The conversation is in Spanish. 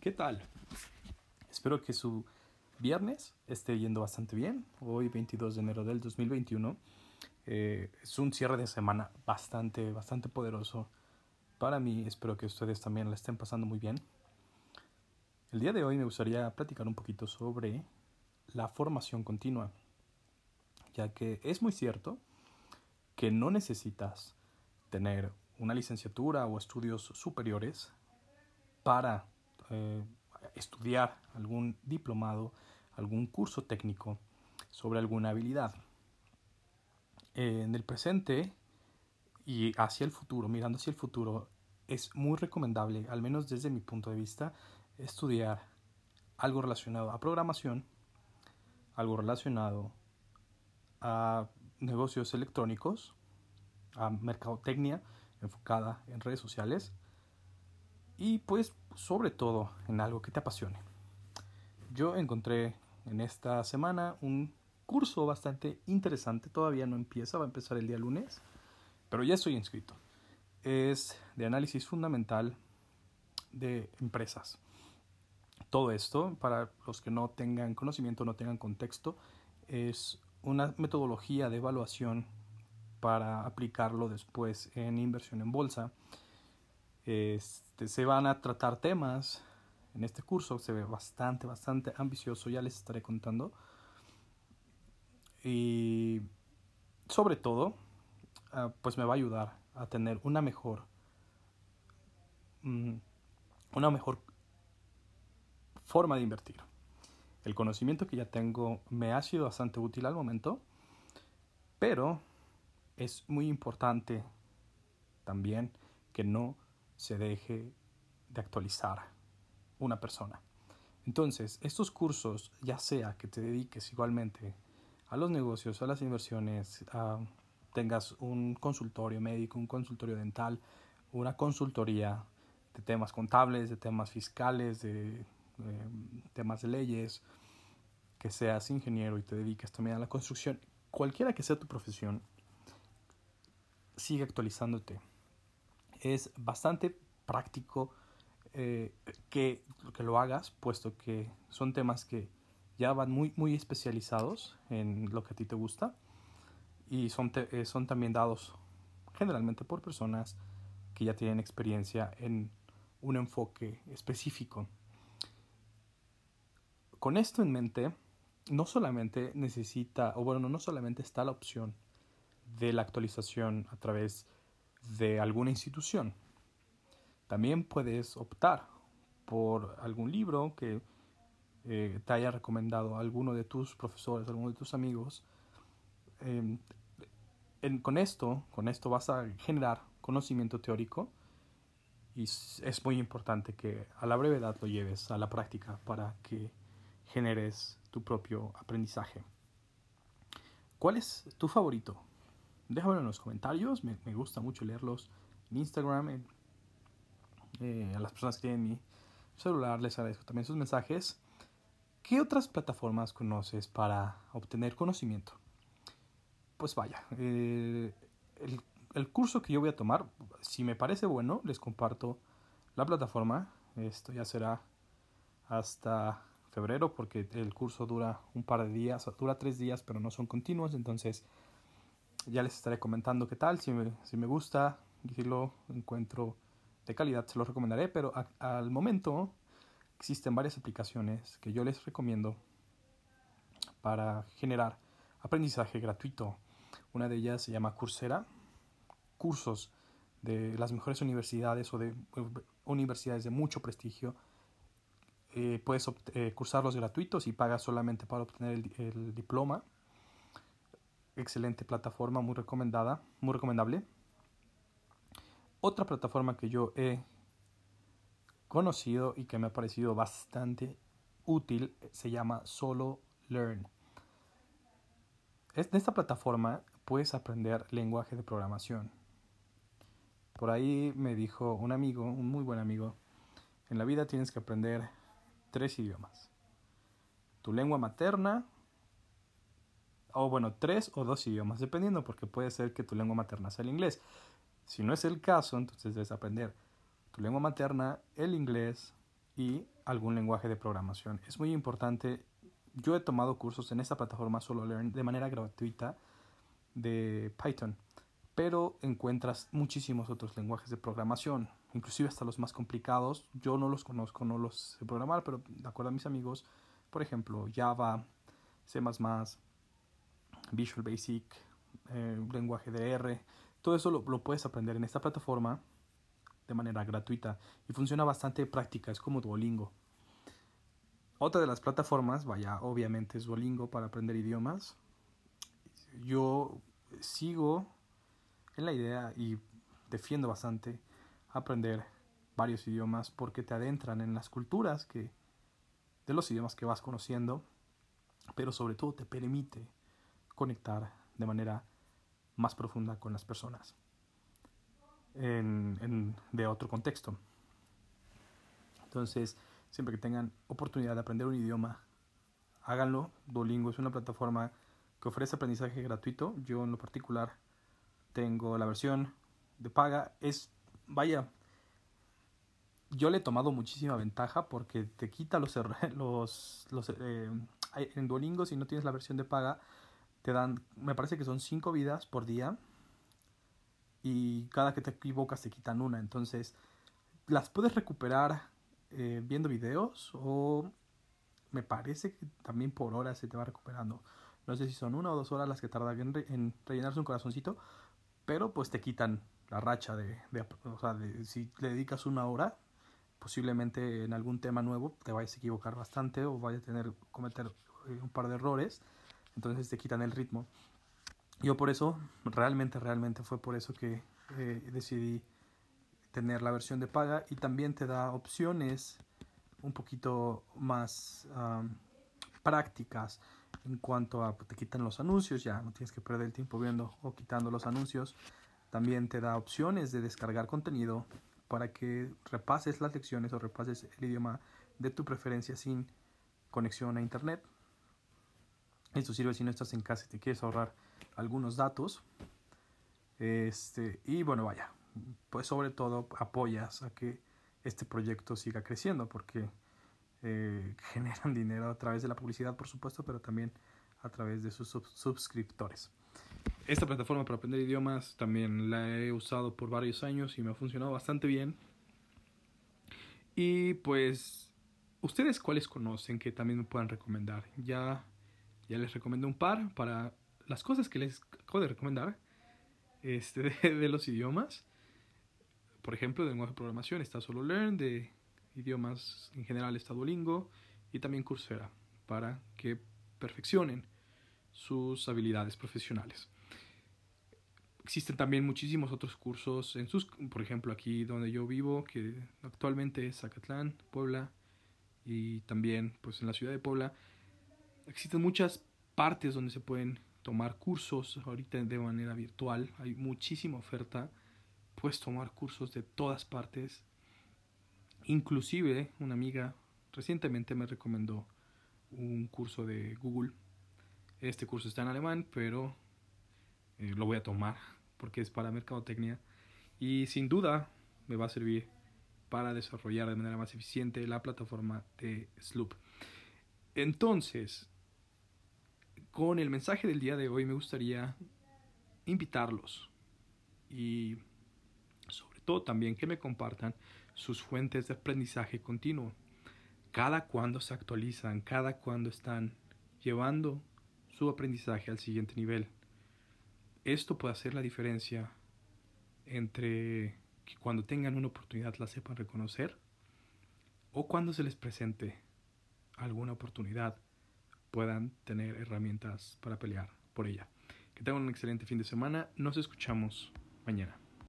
¿qué tal? Espero que su viernes esté yendo bastante bien. Hoy 22 de enero del 2021. Eh, es un cierre de semana bastante, bastante poderoso para mí. Espero que ustedes también la estén pasando muy bien. El día de hoy me gustaría platicar un poquito sobre la formación continua, ya que es muy cierto que no necesitas tener una licenciatura o estudios superiores para eh, estudiar algún diplomado, algún curso técnico sobre alguna habilidad. en el presente y hacia el futuro, mirando hacia el futuro, es muy recomendable, al menos desde mi punto de vista, estudiar algo relacionado a programación, algo relacionado a negocios electrónicos, a mercadotecnia enfocada en redes sociales y pues sobre todo en algo que te apasione. Yo encontré en esta semana un curso bastante interesante, todavía no empieza, va a empezar el día lunes, pero ya estoy inscrito. Es de análisis fundamental de empresas. Todo esto, para los que no tengan conocimiento, no tengan contexto, es una metodología de evaluación para aplicarlo después en inversión en bolsa. Este, se van a tratar temas en este curso, se ve bastante, bastante ambicioso, ya les estaré contando. Y sobre todo, ah, pues me va a ayudar a tener una mejor, mm, una mejor forma de invertir. El conocimiento que ya tengo me ha sido bastante útil al momento, pero es muy importante también que no se deje de actualizar una persona. Entonces, estos cursos, ya sea que te dediques igualmente a los negocios, a las inversiones, tengas un consultorio médico, un consultorio dental, una consultoría de temas contables, de temas fiscales, de temas de leyes, que seas ingeniero y te dediques también a la construcción, cualquiera que sea tu profesión, sigue actualizándote. Es bastante práctico eh, que, que, lo hagas, puesto que son temas que ya van muy, muy especializados en lo que a ti te gusta y son, eh, son también dados generalmente por personas que ya tienen experiencia en un enfoque específico. Con esto en mente, no solamente necesita, o bueno, no solamente está la opción de la actualización a través de alguna institución. También puedes optar por algún libro que eh, te haya recomendado alguno de tus profesores, alguno de tus amigos. Em, con esto, con esto vas a generar conocimiento teórico y es muy importante que a la brevedad lo lleves a la práctica para que generes tu propio aprendizaje. ¿Cuál es tu favorito? Déjamelo en los comentarios. Me, gusta mucho leerlos en Instagram. Eh, a las personas que tienen mi celular les agradezco también sus mensajes. ¿Qué otras plataformas conoces para obtener conocimiento? Pues vaya, eh, el, el, curso que yo voy a tomar, si me parece bueno, les comparto la plataforma. Esto ya será hasta febrero porque el curso dura un par de días, dura tres días, pero no son continuos. Entonces, ya les estaré comentando qué tal, si me, si me gusta y si lo encuentro de calidad se lo recomendaré, pero al momento existen varias aplicaciones que yo les recomiendo para generar aprendizaje gratuito. Una de ellas se llama Coursera, cursos de las mejores universidades o de universidades de mucho prestigio. Eh, puedes eh, cursarlos gratuitos y pagas solamente para obtener el diploma excelente plataforma, muy recomendada, muy recomendable. Otra plataforma que yo he conocido y que me ha parecido bastante útil se llama Solo Learn. En esta plataforma puedes aprender lenguaje de programación. Por ahí me dijo un amigo, un muy buen amigo, en la vida tienes que aprender tres idiomas. Tu lengua materna, o bueno, tres o dos idiomas, dependiendo, porque puede ser que tu lengua materna sea el inglés. Si no es el caso, entonces debes aprender tu lengua materna, el inglés y algún lenguaje de programación. Es muy importante. Yo he tomado cursos en esta plataforma Solo de manera gratuita de Python, pero encuentras muchísimos otros lenguajes de programación, inclusive hasta los más complicados. Yo no los conozco, no los sé programar, pero de acuerdo a mis amigos, por ejemplo, Java, C++, Visual Basic, eh, lenguaje de R, todo eso lo, puedes aprender en esta plataforma de manera gratuita y funciona bastante práctica, es como Duolingo. Otra de las plataformas, vaya, obviamente es Duolingo para aprender idiomas. Yo sigo en la idea y defiendo bastante aprender varios idiomas porque te adentran en las culturas que de los idiomas que vas conociendo, pero sobre todo te permite conectar de manera más profunda con las personas en, de otro contexto. Entonces, siempre que tengan oportunidad de aprender un idioma, háganlo. Duolingo es una plataforma que ofrece aprendizaje gratuito. Yo en lo particular tengo la versión de paga. Es, vaya, yo le he tomado muchísima ventaja porque te quita los, los, los eh, en Duolingo si no tienes la versión de paga te dan, me parece que son cinco vidas por día y cada que te equivocas te quitan una. Entonces, las puedes recuperar eh, viendo videos o me parece que también por horas se te va recuperando. No sé si son una o dos horas las que tardan en, en rellenarse un corazoncito, pero pues te quitan la racha de, de, o sea, de, si le dedicas una hora, posiblemente en algún tema nuevo te vayas a equivocar bastante o vayas a tener cometer eh, un par de errores, entonces te quitan el ritmo. Yo por eso, realmente, realmente fue por eso que eh, decidí tener la versión de paga y también te da opciones un poquito más prácticas en cuanto a te quitan los anuncios, ya no tienes que perder el tiempo viendo o quitando los anuncios. También te da opciones de descargar contenido para que repases las lecciones o repases el idioma de tu preferencia sin conexión a internet. Esto sirve si no estás en casa y te quieres ahorrar algunos datos. Este, y bueno, vaya, pues sobre todo apoyas a que este proyecto siga creciendo porque eh, generan dinero a través de la publicidad, por supuesto, pero también a través de sus suscriptores. Esta plataforma para aprender idiomas también la he usado por varios años y me ha funcionado bastante bien. Y pues, ¿ustedes cuáles conocen que también me puedan recomendar? Ya, ya les recomiendo un par para las cosas que les acabo de recomendar este, de, los idiomas. Por ejemplo, de lenguaje de programación está Solo Learn, de idiomas en general está Duolingo y también Coursera para que perfeccionen sus habilidades profesionales. Existen también muchísimos otros cursos en sus, por ejemplo, aquí donde yo vivo, que actualmente es Zacatlán, Puebla, y también pues en la ciudad de Puebla, existen muchas partes donde se pueden tomar cursos ahorita de manera virtual, hay muchísima oferta, puedes tomar cursos de todas partes. Inclusive una amiga recientemente me recomendó un curso de Google. Este curso está en alemán, pero eh, lo voy a tomar porque es para mercadotecnia y sin duda me va a servir para desarrollar de manera más eficiente la plataforma de Sloop. Entonces, con el mensaje del día de hoy me gustaría invitarlos y sobre todo también que me compartan sus fuentes de aprendizaje continuo. Cada cuando se actualizan, cada cuando están llevando su aprendizaje al siguiente nivel. Esto puede hacer la diferencia entre que cuando tengan una oportunidad la sepan reconocer o cuando se les presente alguna oportunidad puedan tener herramientas para pelear por ella. Que tengan un excelente fin de semana. Nos escuchamos mañana.